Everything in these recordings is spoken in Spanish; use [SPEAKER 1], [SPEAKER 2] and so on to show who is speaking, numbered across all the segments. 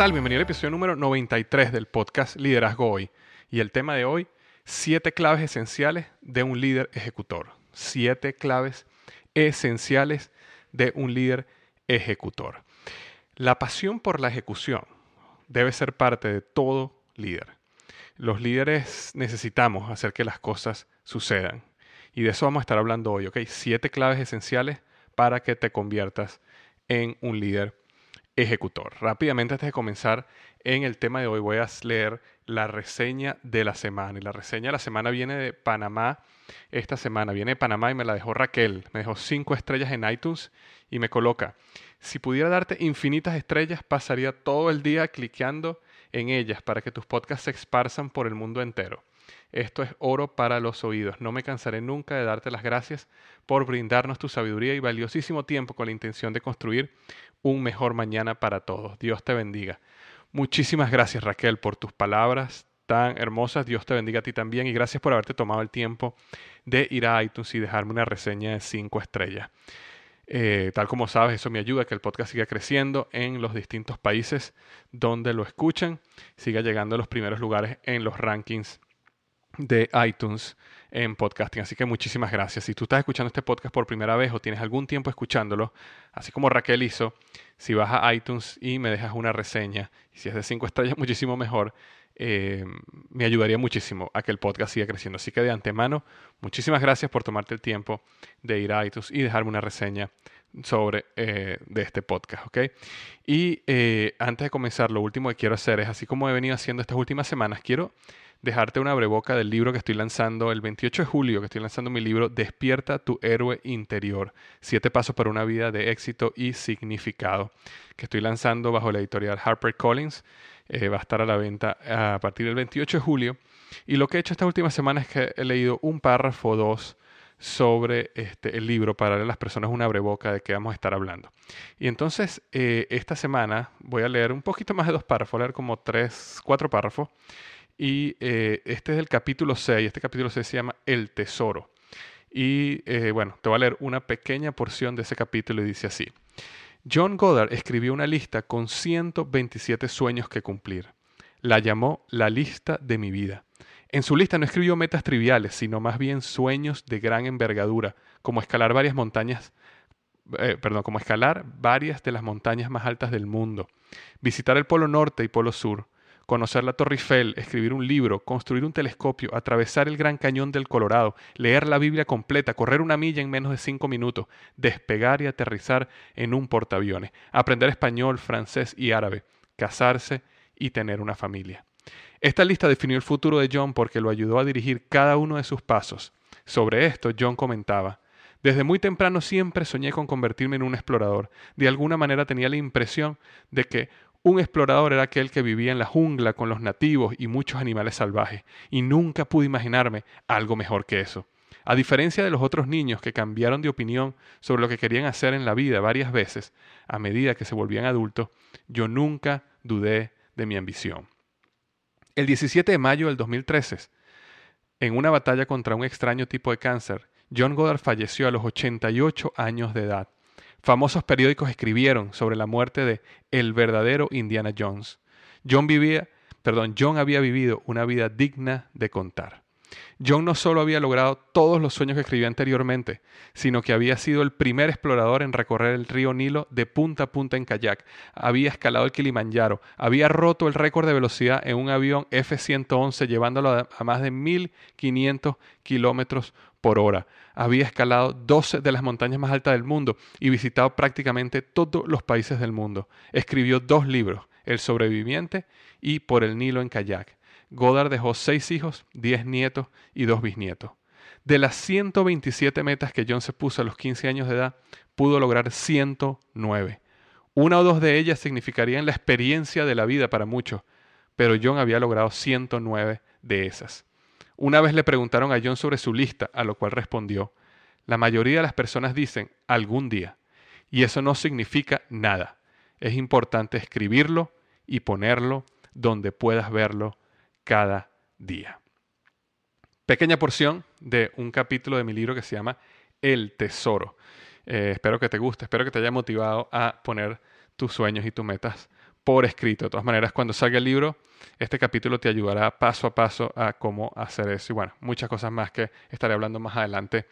[SPEAKER 1] Tal? Bienvenido al episodio número 93 del podcast Liderazgo Hoy. Y el tema de hoy, siete claves esenciales de un líder ejecutor. Siete claves esenciales de un líder ejecutor. La pasión por la ejecución debe ser parte de todo líder. Los líderes necesitamos hacer que las cosas sucedan. Y de eso vamos a estar hablando hoy, ¿ok? Siete claves esenciales para que te conviertas en un líder ejecutor. Rápidamente antes de comenzar en el tema de hoy voy a leer la reseña de la semana. Y la reseña de la semana viene de Panamá. Esta semana viene de Panamá y me la dejó Raquel. Me dejó cinco estrellas en iTunes y me coloca, si pudiera darte infinitas estrellas, pasaría todo el día cliqueando en ellas para que tus podcasts se esparzan por el mundo entero. Esto es oro para los oídos. No me cansaré nunca de darte las gracias por brindarnos tu sabiduría y valiosísimo tiempo con la intención de construir un mejor mañana para todos. Dios te bendiga. Muchísimas gracias Raquel por tus palabras tan hermosas. Dios te bendiga a ti también y gracias por haberte tomado el tiempo de ir a iTunes y dejarme una reseña de cinco estrellas. Eh, tal como sabes, eso me ayuda a que el podcast siga creciendo en los distintos países donde lo escuchan, siga llegando a los primeros lugares en los rankings de iTunes en podcasting. Así que muchísimas gracias. Si tú estás escuchando este podcast por primera vez o tienes algún tiempo escuchándolo, así como Raquel hizo, si vas a iTunes y me dejas una reseña, y si es de cinco estrellas, muchísimo mejor, eh, me ayudaría muchísimo a que el podcast siga creciendo. Así que de antemano, muchísimas gracias por tomarte el tiempo de ir a iTunes y dejarme una reseña sobre eh, de este podcast, ¿ok? Y eh, antes de comenzar, lo último que quiero hacer es, así como he venido haciendo estas últimas semanas, quiero dejarte una breboca del libro que estoy lanzando el 28 de julio, que estoy lanzando mi libro Despierta tu héroe interior, siete pasos para una vida de éxito y significado, que estoy lanzando bajo la editorial HarperCollins. Eh, va a estar a la venta a partir del 28 de julio. Y lo que he hecho esta última semana es que he leído un párrafo o dos sobre este, el libro para darle a las personas una breboca de qué vamos a estar hablando. Y entonces, eh, esta semana voy a leer un poquito más de dos párrafos, leer como tres, cuatro párrafos y eh, este es el capítulo 6. Este capítulo 6 se llama El Tesoro. Y eh, bueno, te voy a leer una pequeña porción de ese capítulo y dice así. John Goddard escribió una lista con 127 sueños que cumplir. La llamó la lista de mi vida. En su lista no escribió metas triviales, sino más bien sueños de gran envergadura, como escalar varias montañas eh, perdón, como escalar varias de las montañas más altas del mundo, visitar el Polo Norte y Polo Sur, conocer la Torre Eiffel, escribir un libro, construir un telescopio, atravesar el Gran Cañón del Colorado, leer la Biblia completa, correr una milla en menos de cinco minutos, despegar y aterrizar en un portaaviones, aprender español, francés y árabe, casarse y tener una familia. Esta lista definió el futuro de John porque lo ayudó a dirigir cada uno de sus pasos. Sobre esto, John comentaba, desde muy temprano siempre soñé con convertirme en un explorador. De alguna manera tenía la impresión de que un explorador era aquel que vivía en la jungla con los nativos y muchos animales salvajes, y nunca pude imaginarme algo mejor que eso. A diferencia de los otros niños que cambiaron de opinión sobre lo que querían hacer en la vida varias veces, a medida que se volvían adultos, yo nunca dudé de mi ambición. El 17 de mayo del 2013, en una batalla contra un extraño tipo de cáncer, John Goddard falleció a los 88 años de edad. Famosos periódicos escribieron sobre la muerte de el verdadero Indiana Jones. John vivía, perdón, John había vivido una vida digna de contar. John no solo había logrado todos los sueños que escribió anteriormente, sino que había sido el primer explorador en recorrer el río Nilo de punta a punta en kayak, había escalado el Kilimanjaro, había roto el récord de velocidad en un avión F-111 llevándolo a más de 1.500 kilómetros por hora, había escalado 12 de las montañas más altas del mundo y visitado prácticamente todos los países del mundo. Escribió dos libros, El sobreviviente y Por el Nilo en kayak Goddard dejó seis hijos, diez nietos y dos bisnietos. De las 127 metas que John se puso a los 15 años de edad, pudo lograr 109. Una o dos de ellas significarían la experiencia de la vida para muchos, pero John había logrado 109 de esas. Una vez le preguntaron a John sobre su lista, a lo cual respondió, la mayoría de las personas dicen algún día, y eso no significa nada. Es importante escribirlo y ponerlo donde puedas verlo cada día. Pequeña porción de un capítulo de mi libro que se llama El Tesoro. Eh, espero que te guste, espero que te haya motivado a poner tus sueños y tus metas por escrito. De todas maneras, cuando salga el libro, este capítulo te ayudará paso a paso a cómo hacer eso. Y bueno, muchas cosas más que estaré hablando más adelante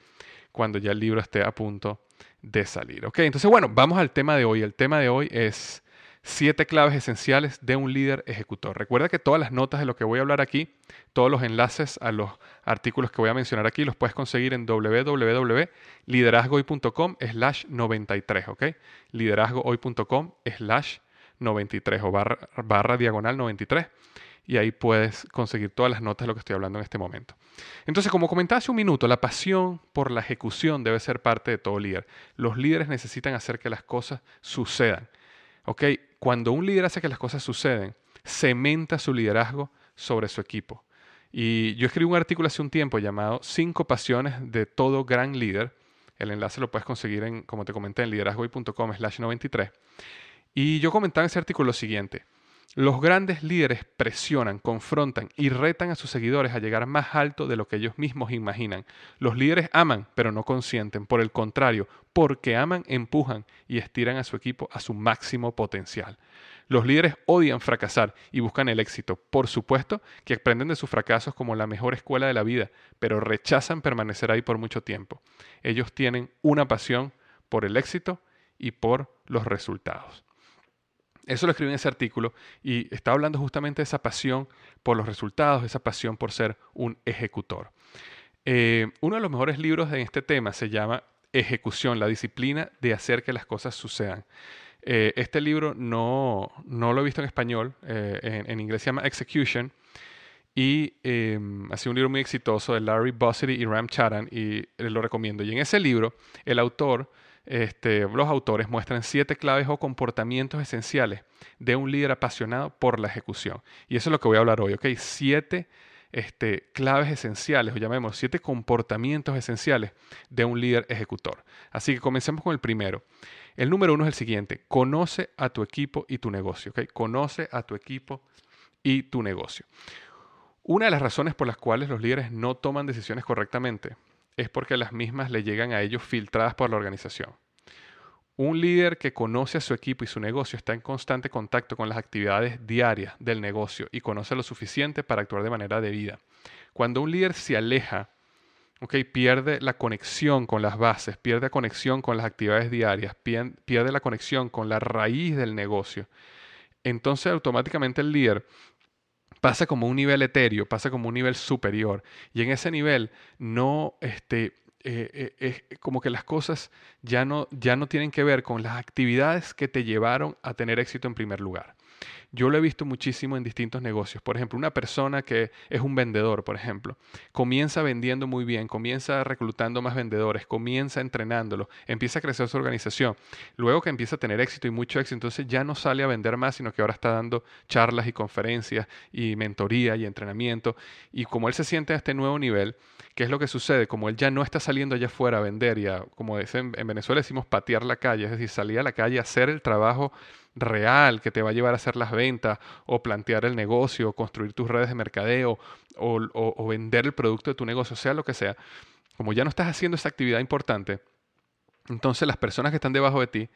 [SPEAKER 1] cuando ya el libro esté a punto de salir. Ok, entonces bueno, vamos al tema de hoy. El tema de hoy es Siete claves esenciales de un líder ejecutor. Recuerda que todas las notas de lo que voy a hablar aquí, todos los enlaces a los artículos que voy a mencionar aquí, los puedes conseguir en www.liderazgohoy.com slash 93, ¿ok? liderazgohoy.com slash 93 o barra, barra diagonal 93 y ahí puedes conseguir todas las notas de lo que estoy hablando en este momento. Entonces, como comentaba hace un minuto, la pasión por la ejecución debe ser parte de todo líder. Los líderes necesitan hacer que las cosas sucedan. ¿Ok? Cuando un líder hace que las cosas suceden, cementa su liderazgo sobre su equipo. Y yo escribí un artículo hace un tiempo llamado Cinco pasiones de todo gran líder. El enlace lo puedes conseguir en, como te comenté, en liderazgoy.com slash 93. Y yo comentaba en ese artículo lo siguiente. Los grandes líderes presionan, confrontan y retan a sus seguidores a llegar más alto de lo que ellos mismos imaginan. Los líderes aman, pero no consienten. Por el contrario, porque aman, empujan y estiran a su equipo a su máximo potencial. Los líderes odian fracasar y buscan el éxito. Por supuesto que aprenden de sus fracasos como la mejor escuela de la vida, pero rechazan permanecer ahí por mucho tiempo. Ellos tienen una pasión por el éxito y por los resultados. Eso lo escribí en ese artículo y estaba hablando justamente de esa pasión por los resultados, esa pasión por ser un ejecutor. Eh, uno de los mejores libros en este tema se llama Ejecución, la disciplina de hacer que las cosas sucedan. Eh, este libro no, lo he visto en español, eh, en, inglés se llama Execution y ha sido un libro muy exitoso de Larry Bossidy y Ram Charan y lo recomiendo. Y en ese libro el autor este, los autores muestran siete claves o comportamientos esenciales de un líder apasionado por la ejecución. Y eso es lo que voy a hablar hoy, ¿ok? Siete este, claves esenciales, o llamemos siete comportamientos esenciales de un líder ejecutor. Así que comencemos con el primero. El número uno es el siguiente, conoce a tu equipo y tu negocio, ¿ok? Conoce a tu equipo y tu negocio. Una de las razones por las cuales los líderes no toman decisiones correctamente es porque las mismas le llegan a ellos filtradas por la organización. Un líder que conoce a su equipo y su negocio está en constante contacto con las actividades diarias del negocio y conoce lo suficiente para actuar de manera debida. Cuando un líder se aleja pierde la conexión con las bases, pierde conexión con las actividades diarias, pierde la conexión con la raíz del negocio. Entonces automáticamente el líder pasa como un nivel etéreo, pasa como un nivel superior. Y en ese nivel no, este, eh, eh, como que las cosas ya no, ya no tienen que ver con las actividades que te llevaron a tener éxito en primer lugar. Yo lo he visto muchísimo en distintos negocios. Por ejemplo, una persona que es un vendedor, por ejemplo, comienza vendiendo muy bien, comienza reclutando más vendedores, comienza entrenándolo, empieza a crecer su organización. Luego que empieza a tener éxito y mucho éxito, entonces ya no sale a vender más, sino que ahora está dando charlas y conferencias y mentoría y entrenamiento. Y como él se siente a este nuevo nivel, ¿qué es lo que sucede? Como él ya no está saliendo allá afuera a vender y a, como en Venezuela decimos, patear la calle, es decir, salir a la calle a hacer el trabajo real que te va a llevar a hacer las ventas o plantear el negocio, o construir tus redes de mercadeo o, vender el producto de tu negocio, sea lo que sea, como ya no estás haciendo esa actividad importante, entonces las personas que están debajo de ti,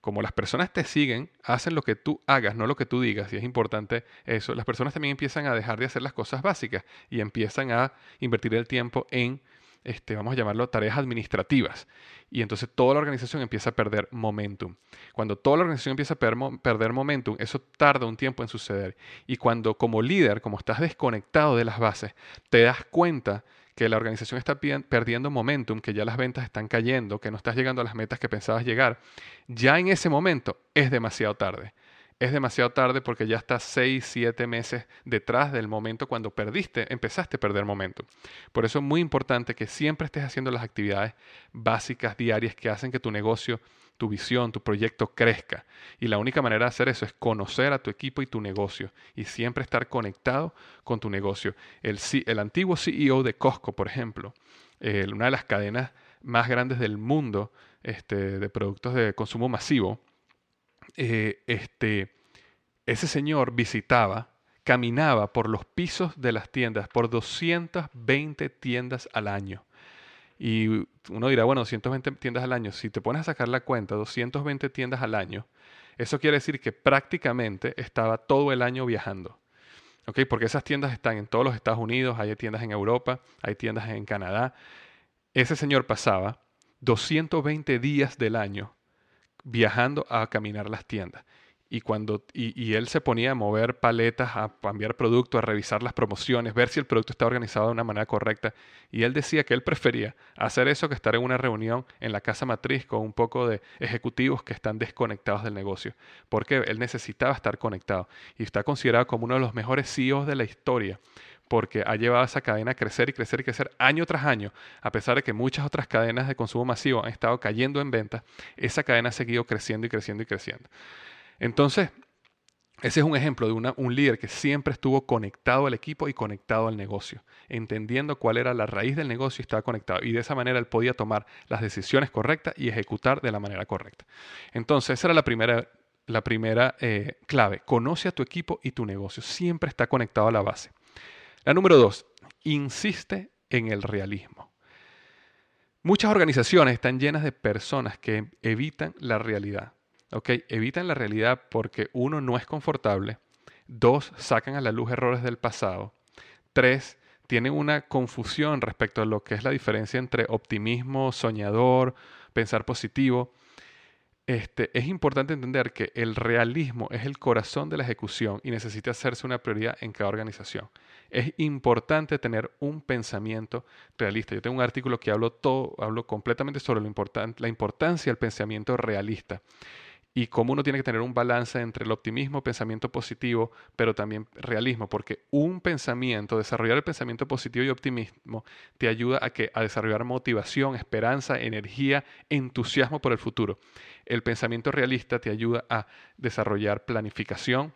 [SPEAKER 1] como las personas te siguen, hacen lo que tú hagas, no lo que tú digas, y es importante eso, las personas también empiezan a dejar de hacer las cosas básicas y empiezan a invertir el tiempo en este, vamos a llamarlo, tareas administrativas. Y entonces toda la organización empieza a perder momentum. Cuando toda la organización empieza a perder momentum, eso tarda un tiempo en suceder. Y cuando como líder, como estás desconectado de las bases, te das cuenta que la organización está perdiendo momentum, que ya las ventas están cayendo, que no estás llegando a las metas que pensabas llegar, ya en ese momento es demasiado tarde es demasiado tarde porque ya estás 6, 7 meses detrás del momento cuando perdiste, empezaste a perder momento. Por eso es muy importante que siempre estés haciendo las actividades básicas diarias que hacen que tu negocio, tu visión, tu proyecto crezca. Y la única manera de hacer eso es conocer a tu equipo y tu negocio y siempre estar conectado con tu negocio. El, el antiguo CEO de Costco, por ejemplo, una de las cadenas más grandes del mundo este, de productos de consumo masivo, eh, este, ese señor visitaba, caminaba por los pisos de las tiendas, por 220 tiendas al año. Y uno dirá, bueno, 220 tiendas al año, si te pones a sacar la cuenta, 220 tiendas al año, eso quiere decir que prácticamente estaba todo el año viajando. Porque esas tiendas están en todos los Estados Unidos, hay tiendas en Europa, hay tiendas en Canadá. Ese señor pasaba 220 días del año viajando a caminar las tiendas. Y, cuando, y, él se ponía a mover paletas, a cambiar producto, a revisar las promociones, ver si el producto estaba organizado de una manera correcta. Y él decía que él prefería hacer eso que estar en una reunión en la casa matriz con un poco de ejecutivos que están desconectados del negocio. Porque él necesitaba estar conectado. Y está considerado como uno de los mejores CEOs de la historia porque ha llevado esa cadena a crecer y crecer y crecer año tras año, a pesar de que muchas otras cadenas de consumo masivo han estado cayendo en ventas, esa cadena ha seguido creciendo y creciendo y creciendo. Entonces, ese es un ejemplo de un líder que siempre estuvo conectado al equipo y conectado al negocio, entendiendo cuál era la raíz del negocio y estaba conectado. Y de esa manera él podía tomar las decisiones correctas y ejecutar de la manera correcta. Entonces, esa era la primera, la primera eh, clave. Conoce a tu equipo y tu negocio. Siempre está conectado a la base. La número dos, insiste en el realismo. Muchas organizaciones están llenas de personas que evitan la realidad. ¿ok? Evitan la realidad porque uno no es confortable, dos, sacan a la luz errores del pasado, tres, tienen una confusión respecto a lo que es la diferencia entre optimismo, soñador, pensar positivo, este, es importante entender que el realismo es el corazón de la ejecución y necesita hacerse una prioridad en cada organización. Es importante tener un pensamiento realista. Yo tengo un artículo que hablo, todo, hablo completamente sobre lo la importancia del pensamiento realista y cómo uno tiene que tener un balance entre el optimismo, pensamiento positivo, pero también realismo, porque un pensamiento, desarrollar el pensamiento positivo y optimismo te ayuda a, que, a desarrollar motivación, esperanza, energía, entusiasmo por el futuro. El pensamiento realista te ayuda a desarrollar planificación,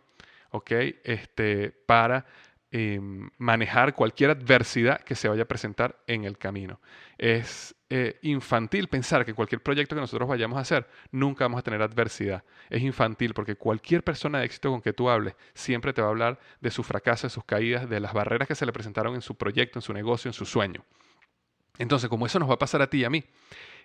[SPEAKER 1] ¿ok? Este, para Em, manejar cualquier adversidad que se vaya a presentar en el camino. Es eh, infantil pensar que cualquier proyecto que nosotros vayamos a hacer nunca vamos a tener adversidad. Es infantil porque cualquier persona de éxito con que tú hables siempre te va a hablar de su fracaso, de sus caídas, de las barreras que se le presentaron en su proyecto, en su negocio, en su sueño. Entonces, como eso nos va a pasar a ti y a mí,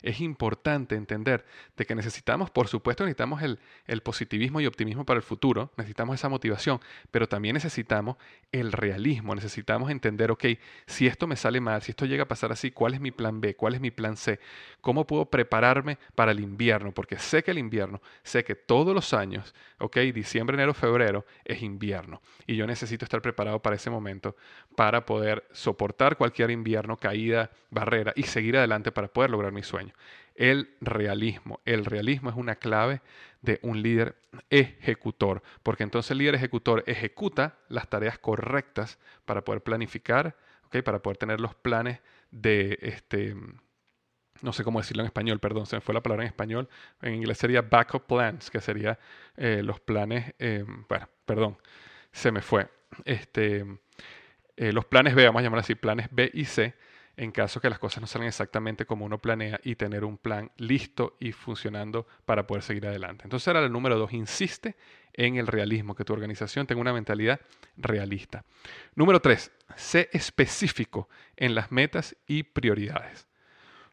[SPEAKER 1] es importante entender de que necesitamos, por supuesto, necesitamos el, positivismo y optimismo para el futuro, necesitamos esa motivación, pero también necesitamos el realismo, necesitamos entender, ok, si esto me sale mal, si esto llega a pasar así, ¿cuál es mi plan B? ¿Cuál es mi plan C? ¿Cómo puedo prepararme para el invierno? Porque sé que el invierno, sé que todos los años, ok, diciembre, enero, febrero es invierno y yo necesito estar preparado para ese momento para poder soportar cualquier invierno, caída, barrera y seguir adelante para poder lograr mi sueño. El realismo. El realismo es una clave de un líder ejecutor, porque entonces el líder ejecutor ejecuta las tareas correctas para poder planificar, ¿okay? para poder tener los planes de este no sé cómo decirlo en español, perdón, se me fue la palabra en español. En inglés sería backup plans, que sería eh, los planes, eh, bueno, perdón, se me fue. Este, eh, los planes B, vamos a llamar así, planes B y C, en caso que las cosas no salgan exactamente como uno planea y tener un plan listo y funcionando para poder seguir adelante. Entonces era el número dos, insiste en el realismo, que tu organización tenga una mentalidad realista. Número tres, sé específico en las metas y prioridades.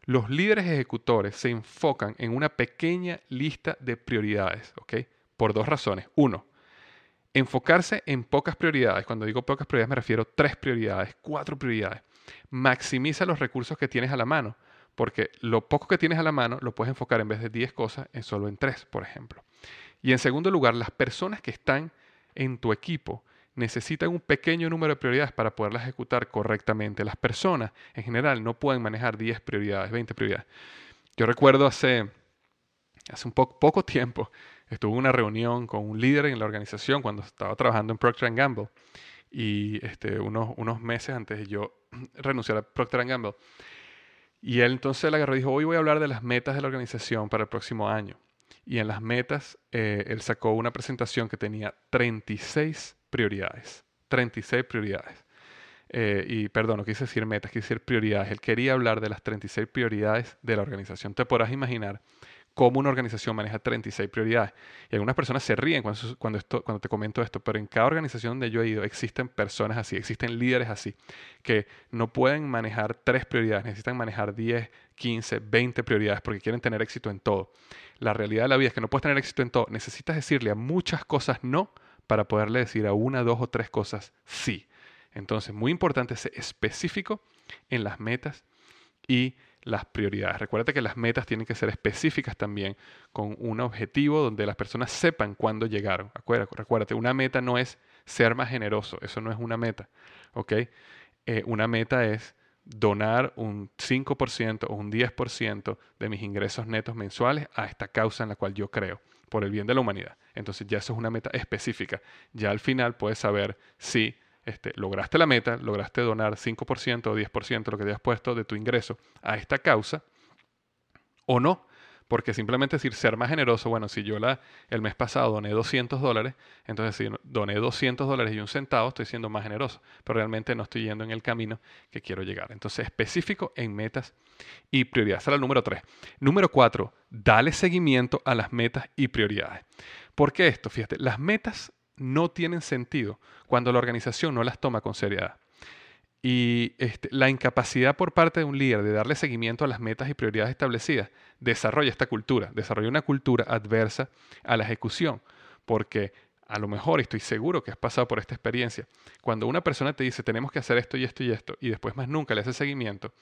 [SPEAKER 1] Los líderes ejecutores se enfocan en una pequeña lista de prioridades, ¿ok? Por dos razones. Uno, enfocarse en pocas prioridades. Cuando digo pocas prioridades me refiero a tres prioridades, cuatro prioridades. Maximiza los recursos que tienes a la mano, porque lo poco que tienes a la mano lo puedes enfocar en vez de 10 cosas en solo en tres, por ejemplo. Y en segundo lugar, las personas que están en tu equipo necesitan un pequeño número de prioridades para poderlas ejecutar correctamente. Las personas en general no pueden manejar 10 prioridades, 20 prioridades. Yo recuerdo hace, hace un poco tiempo, estuve en una reunión con un líder en la organización cuando estaba trabajando en Procter Gamble y este, unos, unos meses antes de yo renunciar a Procter Gamble. Y él entonces le agarró y dijo, hoy voy a hablar de las metas de la organización para el próximo año. Y en las metas, eh, él sacó una presentación que tenía 36 prioridades. 36 prioridades. Eh, y perdón, no quise decir metas, quise decir prioridades. Él quería hablar de las 36 prioridades de la organización. Te podrás imaginar cómo una organización maneja 36 prioridades. Y algunas personas se ríen cuando, cuando, esto, cuando te comento esto, pero en cada organización donde yo he ido existen personas así, existen líderes así, que no pueden manejar tres prioridades, necesitan manejar 10, 15, 20 prioridades porque quieren tener éxito en todo. La realidad de la vida es que no puedes tener éxito en todo, necesitas decirle a muchas cosas no para poderle decir a una, dos o tres cosas sí. Entonces, muy importante ser específico en las metas y las prioridades. Recuerda que las metas tienen que ser específicas también, con un objetivo donde las personas sepan cuándo llegaron. Recuérdate, una meta no es ser más generoso, eso no es una meta. Eh, una meta es donar un 5% o un 10% de mis ingresos netos mensuales a esta causa en la cual yo creo por el bien de la humanidad. Entonces ya eso es una meta específica. Ya al final puedes saber si este, lograste la meta, lograste donar 5% o 10% lo que te has puesto de tu ingreso a esta causa o no. Porque simplemente decir ser más generoso, bueno, si yo la, el mes pasado doné 200 dólares, entonces si doné 200 dólares y un centavo, estoy siendo más generoso, pero realmente no estoy yendo en el camino que quiero llegar. Entonces, específico en metas y prioridades. Será el número 3. Número 4, dale seguimiento a las metas y prioridades. ¿Por qué esto? Fíjate, las metas no tienen sentido cuando la organización no las toma con seriedad. Y este, la incapacidad por parte de un líder de darle seguimiento a las metas y prioridades establecidas desarrolla esta cultura, desarrolla una cultura adversa a la ejecución, porque a lo mejor, estoy seguro que has pasado por esta experiencia, cuando una persona te dice tenemos que hacer esto y esto y esto, y después más nunca le hace seguimiento,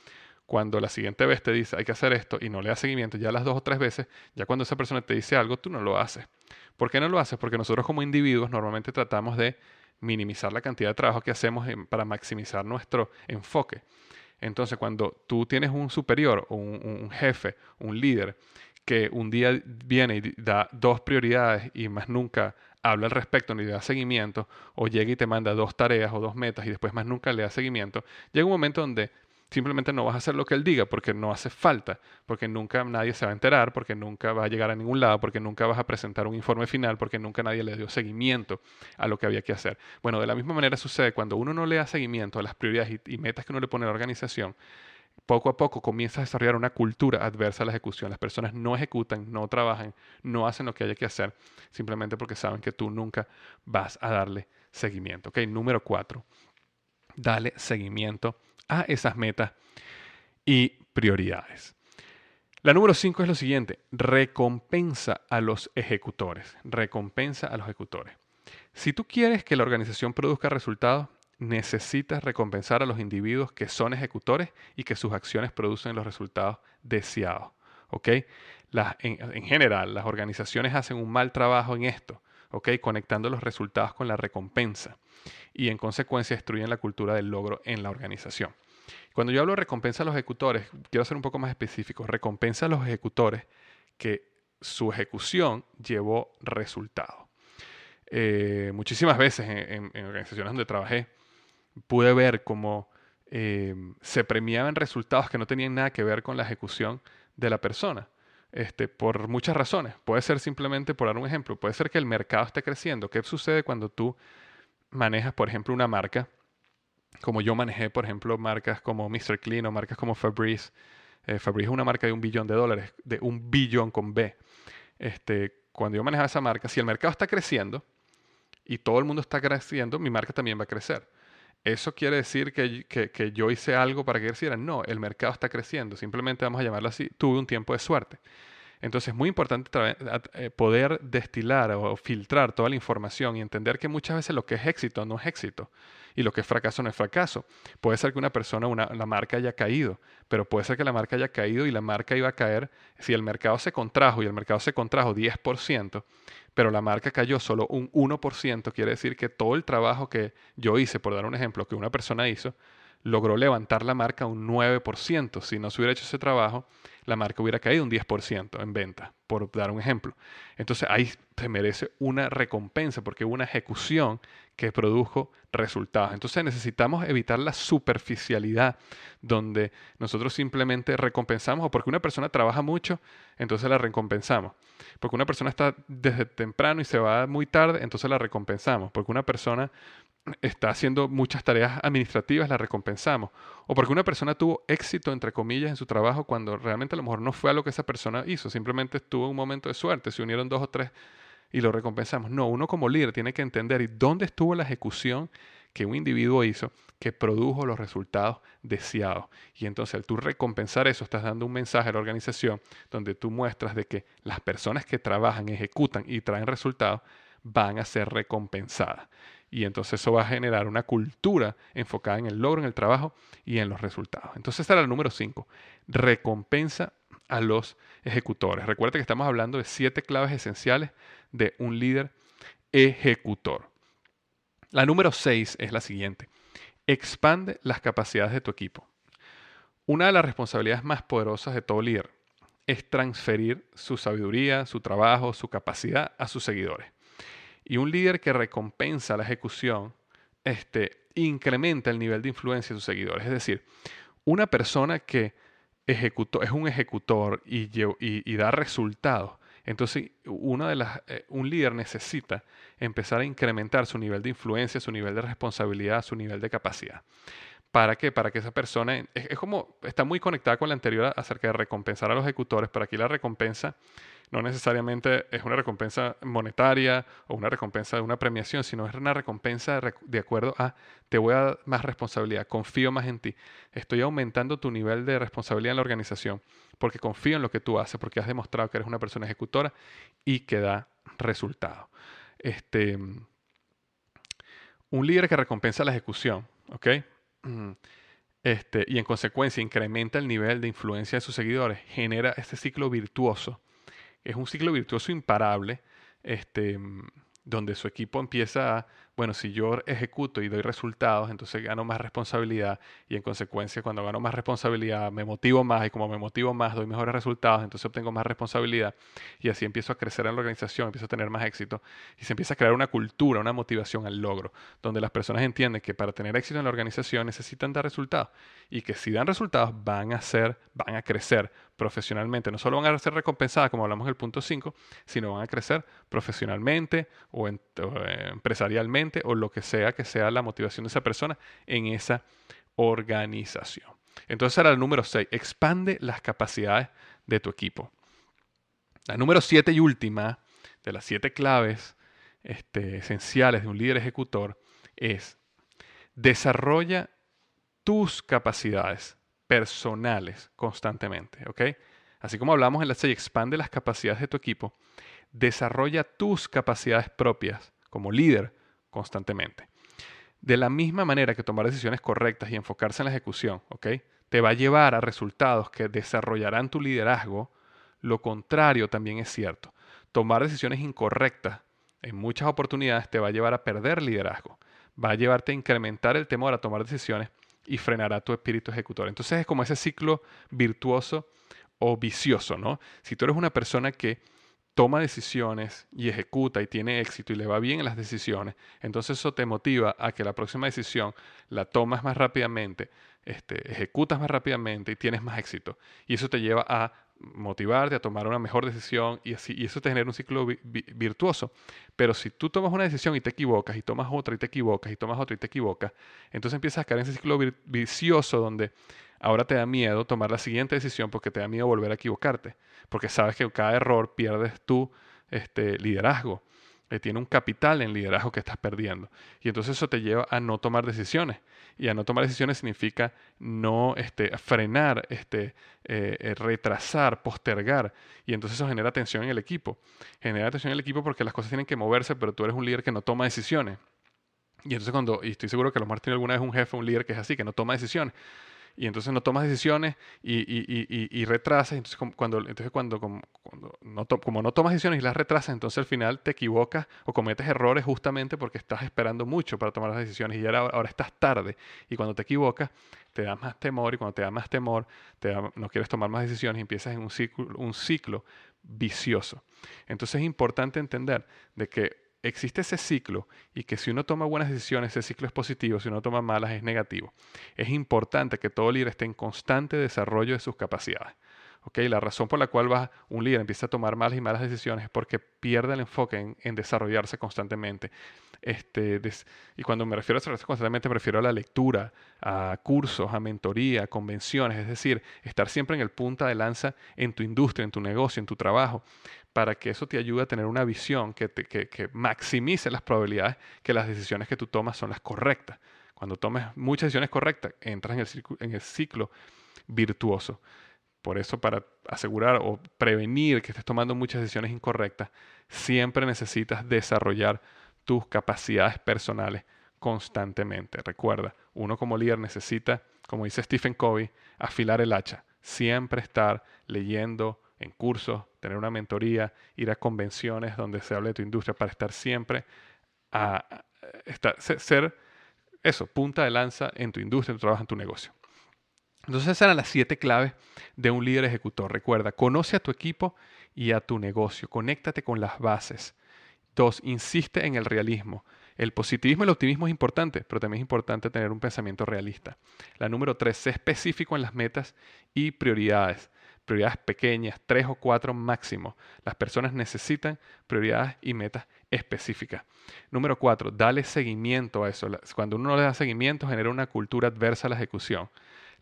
[SPEAKER 1] cuando la siguiente vez te dice hay que hacer esto y no le da seguimiento, ya las dos o tres veces, ya cuando esa persona te dice algo, tú no lo haces. ¿Por qué no lo haces? Porque nosotros como individuos normalmente tratamos de minimizar la cantidad de trabajo que hacemos para maximizar nuestro enfoque. Entonces, cuando tú tienes un superior o un, jefe, un líder, que un día viene y da dos prioridades y más nunca habla al respecto ni le da seguimiento, o llega y te manda dos tareas o dos metas y después más nunca le da seguimiento, llega un momento donde simplemente no vas a hacer lo que él diga porque no hace falta, porque nunca nadie se va a enterar, porque nunca va a llegar a ningún lado, porque nunca vas a presentar un informe final, porque nunca nadie le dio seguimiento a lo que había que hacer. Bueno, de la misma manera sucede cuando uno no le da seguimiento a las prioridades y, metas que uno le pone a la organización, poco a poco comienza a desarrollar una cultura adversa a la ejecución. Las personas no ejecutan, no trabajan, no hacen lo que haya que hacer, simplemente porque saben que tú nunca vas a darle seguimiento. Ok, número cuatro, dale seguimiento a esas metas y prioridades. La número 5 es lo siguiente, recompensa a los ejecutores, recompensa a los ejecutores. Si tú quieres que la organización produzca resultados, necesitas recompensar a los individuos que son ejecutores y que sus acciones producen los resultados deseados. en, general, las organizaciones hacen un mal trabajo en esto, ¿ok? Conectando los resultados con la recompensa y en consecuencia destruyen la cultura del logro en la organización. Cuando yo hablo de recompensa a los ejecutores, quiero ser un poco más específico. Recompensa a los ejecutores que su ejecución llevó resultado. Eh, muchísimas veces en, organizaciones donde trabajé, pude ver cómo eh, se premiaban resultados que no tenían nada que ver con la ejecución de la persona. Este, por muchas razones. Puede ser simplemente, por dar un ejemplo, puede ser que el mercado esté creciendo. ¿Qué sucede cuando tú manejas, por ejemplo, una marca como yo manejé, por ejemplo, marcas como Mr. Clean o marcas como Fabrice. Eh, Fabrice es una marca de un billón de dólares, de un billón con B. Este, cuando yo manejaba esa marca, si el mercado está creciendo y todo el mundo está creciendo, mi marca también va a crecer. ¿Eso quiere decir que, que yo hice algo para que creciera? No, el mercado está creciendo. Simplemente vamos a llamarlo así. Tuve un tiempo de suerte. Entonces es muy importante eh, poder destilar o filtrar toda la información y entender que muchas veces lo que es éxito no es éxito y lo que es fracaso no es fracaso. Puede ser que una persona, una, la marca haya caído, pero puede ser que la marca haya caído y la marca iba a caer si el mercado se contrajo y el mercado se contrajo 10%, pero la marca cayó solo un 1%, quiere decir que todo el trabajo que yo hice, por dar un ejemplo, que una persona hizo, logró levantar la marca un 9%. Si no se hubiera hecho ese trabajo, la marca hubiera caído un 10% en venta, por dar un ejemplo. Entonces ahí se merece una recompensa porque hubo una ejecución que produjo resultados. Entonces necesitamos evitar la superficialidad donde nosotros simplemente recompensamos o porque una persona trabaja mucho, entonces la recompensamos. Porque una persona está desde temprano y se va muy tarde, entonces la recompensamos. Porque una persona está haciendo muchas tareas administrativas, la recompensamos. O porque una persona tuvo éxito, entre comillas, en su trabajo cuando realmente a lo mejor no fue a lo que esa persona hizo, simplemente estuvo un momento de suerte, se unieron dos o tres y lo recompensamos. No, uno como líder tiene que entender y dónde estuvo la ejecución que un individuo hizo que produjo los resultados deseados. Y entonces al tú recompensar eso, estás dando un mensaje a la organización donde tú muestras de que las personas que trabajan, ejecutan y traen resultados van a ser recompensadas. Y entonces eso va a generar una cultura enfocada en el logro, en el trabajo y en los resultados. Entonces era el número 5. Recompensa a los ejecutores. Recuerda que estamos hablando de siete claves esenciales de un líder ejecutor. La número 6 es la siguiente. Expande las capacidades de tu equipo. Una de las responsabilidades más poderosas de todo líder es transferir su sabiduría, su trabajo, su capacidad a sus seguidores. Y un líder que recompensa la ejecución este, incrementa el nivel de influencia de sus seguidores. Es decir, una persona que ejecutó, es un ejecutor y, y, da resultados, entonces una de las, eh, un líder necesita empezar a incrementar su nivel de influencia, su nivel de responsabilidad, su nivel de capacidad. ¿Para qué? Para que esa persona, es, es como, está muy conectada con la anterior acerca de recompensar a los ejecutores, pero aquí la recompensa no necesariamente es una recompensa monetaria o una recompensa de una premiación, sino es una recompensa de acuerdo a te voy a dar más responsabilidad, confío más en ti, estoy aumentando tu nivel de responsabilidad en la organización porque confío en lo que tú haces, porque has demostrado que eres una persona ejecutora y que da resultados. Este, un líder que recompensa la ejecución, ¿ok? Este, y en consecuencia incrementa el nivel de influencia de sus seguidores, genera este ciclo virtuoso es un ciclo virtuoso imparable, este, donde su equipo empieza a, bueno, si yo ejecuto y doy resultados, entonces gano más responsabilidad y en consecuencia cuando gano más responsabilidad me motivo más y como me motivo más doy mejores resultados, entonces obtengo más responsabilidad. Y así empiezo a crecer en la organización, empiezo a tener más éxito y se empieza a crear una cultura, una motivación al logro, donde las personas entienden que para tener éxito en la organización necesitan dar resultados y que si dan resultados van a ser, van a crecer profesionalmente. No solo van a ser recompensadas, como hablamos en el punto 5, sino van a crecer profesionalmente o, eh, empresarialmente o lo que sea que sea la motivación de esa persona en esa organización. Entonces era el número 6, expande las capacidades de tu equipo. La número 7 y última de las siete claves este, esenciales de un líder ejecutor es desarrolla tus capacidades personales constantemente, ¿ok? Así como hablamos en la serie, expande las capacidades de tu equipo, desarrolla tus capacidades propias como líder constantemente. De la misma manera que tomar decisiones correctas y enfocarse en la ejecución, ¿ok? Te va a llevar a resultados que desarrollarán tu liderazgo, lo contrario también es cierto. Tomar decisiones incorrectas en muchas oportunidades te va a llevar a perder liderazgo, va a llevarte a incrementar el temor a tomar decisiones y frenará tu espíritu ejecutor. Entonces es como ese ciclo virtuoso o vicioso, ¿no? Si tú eres una persona que toma decisiones y ejecuta y tiene éxito y le va bien en las decisiones, entonces eso te motiva a que la próxima decisión la tomas más rápidamente, este, ejecutas más rápidamente y tienes más éxito. Y eso te lleva a motivarte a tomar una mejor decisión y, así, y eso te genera un ciclo virtuoso. Pero si tú tomas una decisión y te equivocas, y tomas otra y te equivocas, y tomas otra y te equivocas, entonces empiezas a caer en ese ciclo vicioso donde ahora te da miedo tomar la siguiente decisión porque te da miedo volver a equivocarte, porque sabes que cada error pierdes tu este, liderazgo. Eh, tiene un capital en liderazgo que estás perdiendo. Y entonces eso te lleva a no tomar decisiones. Y a no tomar decisiones significa no este, frenar, este, eh, eh, retrasar, postergar. Y entonces eso genera tensión en el equipo. Genera tensión en el equipo porque las cosas tienen que moverse, pero tú eres un líder que no toma decisiones. Y entonces cuando, y estoy seguro que los más tienen alguna vez un jefe, un líder que es así, que no toma decisiones y entonces no tomas decisiones y, y, y, y retrasas. Entonces, cuando, entonces cuando, como, no como no tomas decisiones y las retrasas, entonces al final te equivocas o cometes errores justamente porque estás esperando mucho para tomar las decisiones y ahora, ahora estás tarde. Y cuando te equivocas, te da más temor y cuando te da más temor, te no quieres tomar más decisiones y empiezas en un ciclo, un ciclo vicioso. Entonces es importante entender de que existe ese ciclo y que si uno toma buenas decisiones, ese ciclo es positivo, si uno toma malas es negativo. Es importante que todo líder esté en constante desarrollo de sus capacidades. ¿Okay? La razón por la cual va, un líder empieza a tomar malas y malas decisiones es porque pierde el enfoque en, desarrollarse constantemente. Este, y cuando me refiero a desarrollarse constantemente, me refiero a la lectura, a cursos, a mentoría, a convenciones, es decir, estar siempre en el punta de lanza en tu industria, en tu negocio, en tu trabajo, para que eso te ayude a tener una visión que, maximice las probabilidades que las decisiones que tú tomas son las correctas. Cuando tomes muchas decisiones correctas, entras en el, ciclo, en el ciclo virtuoso. Por eso, para asegurar o prevenir que estés tomando muchas decisiones incorrectas, siempre necesitas desarrollar tus capacidades personales constantemente. Recuerda, uno como líder necesita, como dice Stephen Covey, afilar el hacha, siempre estar leyendo, en cursos, tener una mentoría, ir a convenciones donde se hable de tu industria para estar siempre a, estar, ser eso, punta de lanza en tu industria, en tu trabajo, en tu negocio. Entonces esas eran las siete claves de un líder ejecutor. Recuerda, conoce a tu equipo y a tu negocio, conéctate con las bases. Dos, insiste en el realismo. El positivismo y el optimismo es importante, pero también es importante tener un pensamiento realista. La número tres, sé específico en las metas y prioridades prioridades pequeñas, tres o cuatro máximo. Las personas necesitan prioridades y metas específicas. Número cuatro, dale seguimiento a eso. Cuando uno no le da seguimiento, genera una cultura adversa a la ejecución.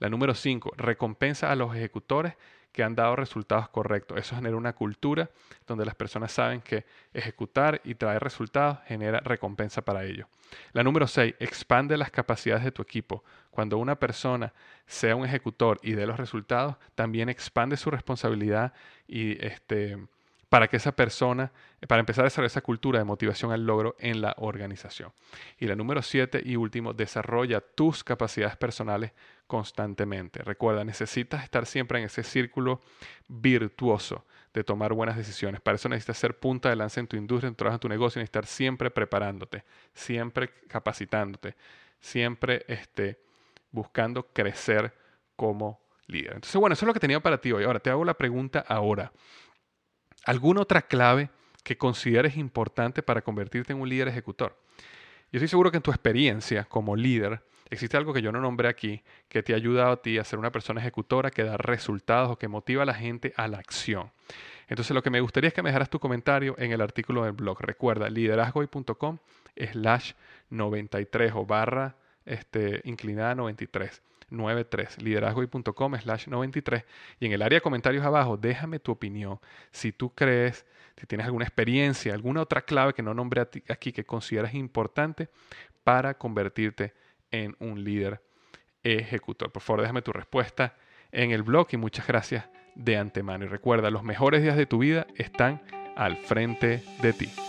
[SPEAKER 1] La número cinco, recompensa a los ejecutores que han dado resultados correctos. Eso genera una cultura donde las personas saben que ejecutar y traer resultados genera recompensa para ellos. La número 6, expande las capacidades de tu equipo. Cuando una persona sea un ejecutor y dé los resultados, también expande su responsabilidad y este, para que esa persona, para empezar a desarrollar esa cultura de motivación al logro en la organización. Y la número siete y último, desarrolla tus capacidades personales constantemente. Recuerda, necesitas estar siempre en ese círculo virtuoso de tomar buenas decisiones. Para eso necesitas ser punta de lanza en tu industria, en tu trabajo, en tu negocio, necesitas estar siempre preparándote, siempre capacitándote, siempre este, buscando crecer como líder. Entonces, bueno, eso es lo que tenía para ti hoy. Ahora, te hago la pregunta ahora. ¿Alguna otra clave que consideres importante para convertirte en un líder ejecutor? Yo estoy seguro que en tu experiencia como líder existe algo que yo no nombré aquí, que te ha ayudado a ti a ser una persona ejecutora que da resultados o que motiva a la gente a la acción. Entonces lo que me gustaría es que me dejaras tu comentario en el artículo del blog. Recuerda, liderazgoy.com slash 93 o barra este, inclinada 93. 93, liderazgoy.com slash 93 y en el área de comentarios abajo déjame tu opinión. Si tú crees, si tienes alguna experiencia, alguna otra clave que no nombré aquí que consideras importante para convertirte en un líder ejecutor. Por favor, déjame tu respuesta en el blog y muchas gracias de antemano. Y recuerda, los mejores días de tu vida están al frente de ti.